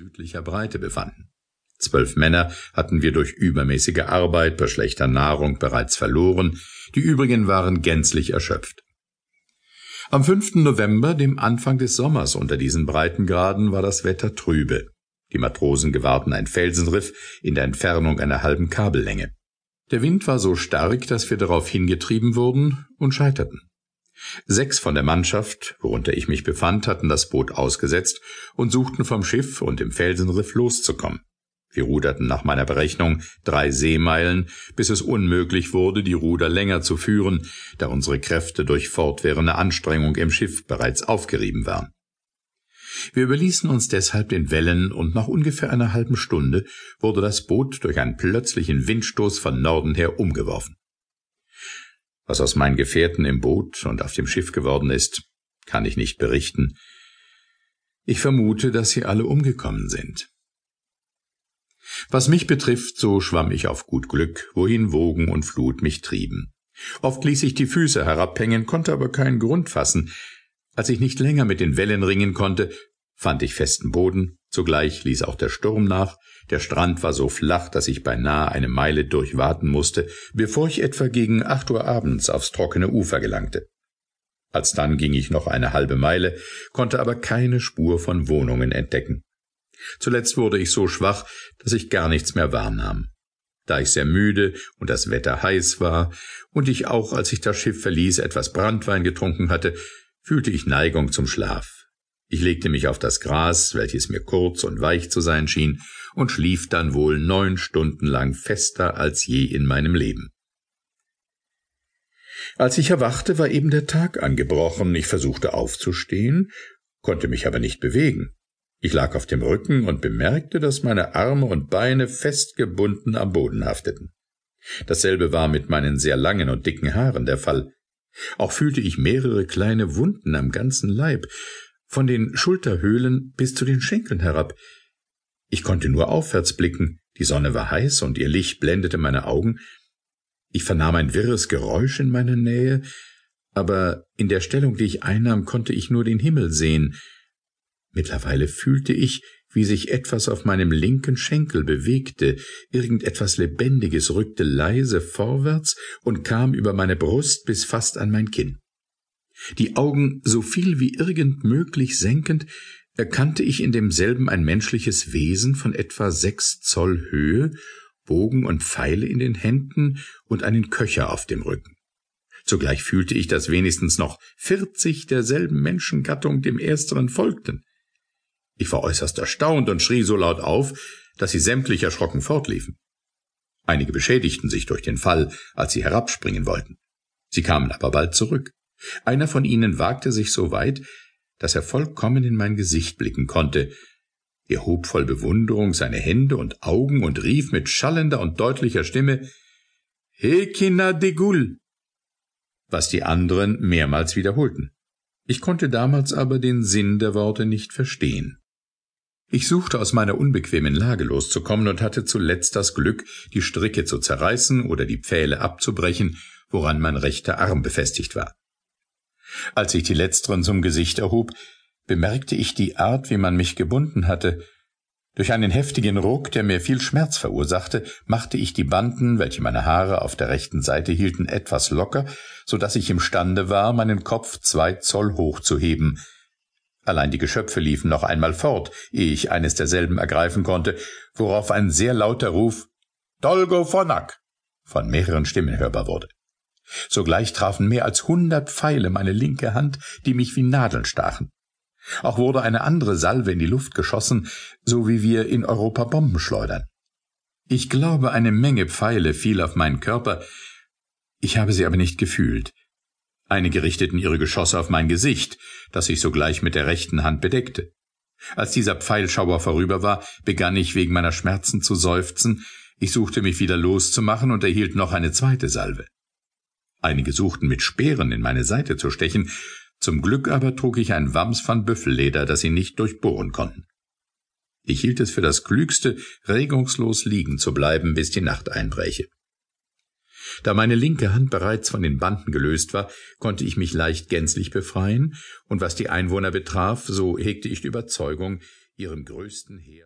südlicher Breite befanden. Zwölf Männer hatten wir durch übermäßige Arbeit bei schlechter Nahrung bereits verloren, die übrigen waren gänzlich erschöpft. Am 5. November, dem Anfang des Sommers unter diesen Breitengraden, war das Wetter trübe. Die Matrosen gewahrten ein Felsenriff in der Entfernung einer halben Kabellänge. Der Wind war so stark, dass wir darauf hingetrieben wurden und scheiterten. Sechs von der Mannschaft, worunter ich mich befand, hatten das Boot ausgesetzt und suchten vom Schiff und dem Felsenriff loszukommen. Wir ruderten nach meiner Berechnung drei Seemeilen, bis es unmöglich wurde, die Ruder länger zu führen, da unsere Kräfte durch fortwährende Anstrengung im Schiff bereits aufgerieben waren. Wir überließen uns deshalb den Wellen, und nach ungefähr einer halben Stunde wurde das Boot durch einen plötzlichen Windstoß von Norden her umgeworfen. Was aus meinen Gefährten im Boot und auf dem Schiff geworden ist, kann ich nicht berichten. Ich vermute, dass sie alle umgekommen sind. Was mich betrifft, so schwamm ich auf gut Glück, wohin Wogen und Flut mich trieben. Oft ließ ich die Füße herabhängen, konnte aber keinen Grund fassen. Als ich nicht länger mit den Wellen ringen konnte, fand ich festen Boden, zugleich ließ auch der Sturm nach, der Strand war so flach, dass ich beinahe eine Meile durchwaten musste, bevor ich etwa gegen acht Uhr abends aufs trockene Ufer gelangte. Alsdann ging ich noch eine halbe Meile, konnte aber keine Spur von Wohnungen entdecken. Zuletzt wurde ich so schwach, dass ich gar nichts mehr wahrnahm. Da ich sehr müde und das Wetter heiß war und ich auch, als ich das Schiff verließ, etwas Brandwein getrunken hatte, fühlte ich Neigung zum Schlaf. Ich legte mich auf das Gras, welches mir kurz und weich zu sein schien, und schlief dann wohl neun Stunden lang fester als je in meinem Leben. Als ich erwachte, war eben der Tag angebrochen, ich versuchte aufzustehen, konnte mich aber nicht bewegen. Ich lag auf dem Rücken und bemerkte, dass meine Arme und Beine festgebunden am Boden hafteten. Dasselbe war mit meinen sehr langen und dicken Haaren der Fall. Auch fühlte ich mehrere kleine Wunden am ganzen Leib, von den Schulterhöhlen bis zu den Schenkeln herab. Ich konnte nur aufwärts blicken, die Sonne war heiß und ihr Licht blendete meine Augen. Ich vernahm ein wirres Geräusch in meiner Nähe, aber in der Stellung, die ich einnahm, konnte ich nur den Himmel sehen, Mittlerweile fühlte ich, wie sich etwas auf meinem linken Schenkel bewegte, irgendetwas Lebendiges rückte leise vorwärts und kam über meine Brust bis fast an mein Kinn. Die Augen so viel wie irgend möglich senkend, erkannte ich in demselben ein menschliches Wesen von etwa sechs Zoll Höhe, Bogen und Pfeile in den Händen und einen Köcher auf dem Rücken. Zugleich fühlte ich, dass wenigstens noch vierzig derselben Menschengattung dem ersteren folgten. Ich war äußerst erstaunt und schrie so laut auf, dass sie sämtlich erschrocken fortliefen. Einige beschädigten sich durch den Fall, als sie herabspringen wollten. Sie kamen aber bald zurück. Einer von ihnen wagte sich so weit, dass er vollkommen in mein Gesicht blicken konnte. Er hob voll Bewunderung seine Hände und Augen und rief mit schallender und deutlicher Stimme Hekina de Gul, was die anderen mehrmals wiederholten. Ich konnte damals aber den Sinn der Worte nicht verstehen. Ich suchte aus meiner unbequemen Lage loszukommen und hatte zuletzt das Glück, die Stricke zu zerreißen oder die Pfähle abzubrechen, woran mein rechter Arm befestigt war. Als ich die letzteren zum Gesicht erhob, bemerkte ich die Art, wie man mich gebunden hatte. Durch einen heftigen Ruck, der mir viel Schmerz verursachte, machte ich die Banden, welche meine Haare auf der rechten Seite hielten, etwas locker, so dass ich imstande war, meinen Kopf zwei Zoll hoch zu heben, Allein die Geschöpfe liefen noch einmal fort, ehe ich eines derselben ergreifen konnte, worauf ein sehr lauter Ruf Dolgo Fonak von mehreren Stimmen hörbar wurde. Sogleich trafen mehr als hundert Pfeile meine linke Hand, die mich wie Nadeln stachen. Auch wurde eine andere Salve in die Luft geschossen, so wie wir in Europa Bomben schleudern. Ich glaube, eine Menge Pfeile fiel auf meinen Körper, ich habe sie aber nicht gefühlt. Einige richteten ihre Geschosse auf mein Gesicht, das ich sogleich mit der rechten Hand bedeckte. Als dieser Pfeilschauer vorüber war, begann ich wegen meiner Schmerzen zu seufzen, ich suchte mich wieder loszumachen und erhielt noch eine zweite Salve. Einige suchten mit Speeren in meine Seite zu stechen, zum Glück aber trug ich ein Wams von Büffelleder, das sie nicht durchbohren konnten. Ich hielt es für das Klügste, regungslos liegen zu bleiben, bis die Nacht einbräche. Da meine linke Hand bereits von den Banden gelöst war, konnte ich mich leicht gänzlich befreien, und was die Einwohner betraf, so hegte ich die Überzeugung, ihrem größten Heer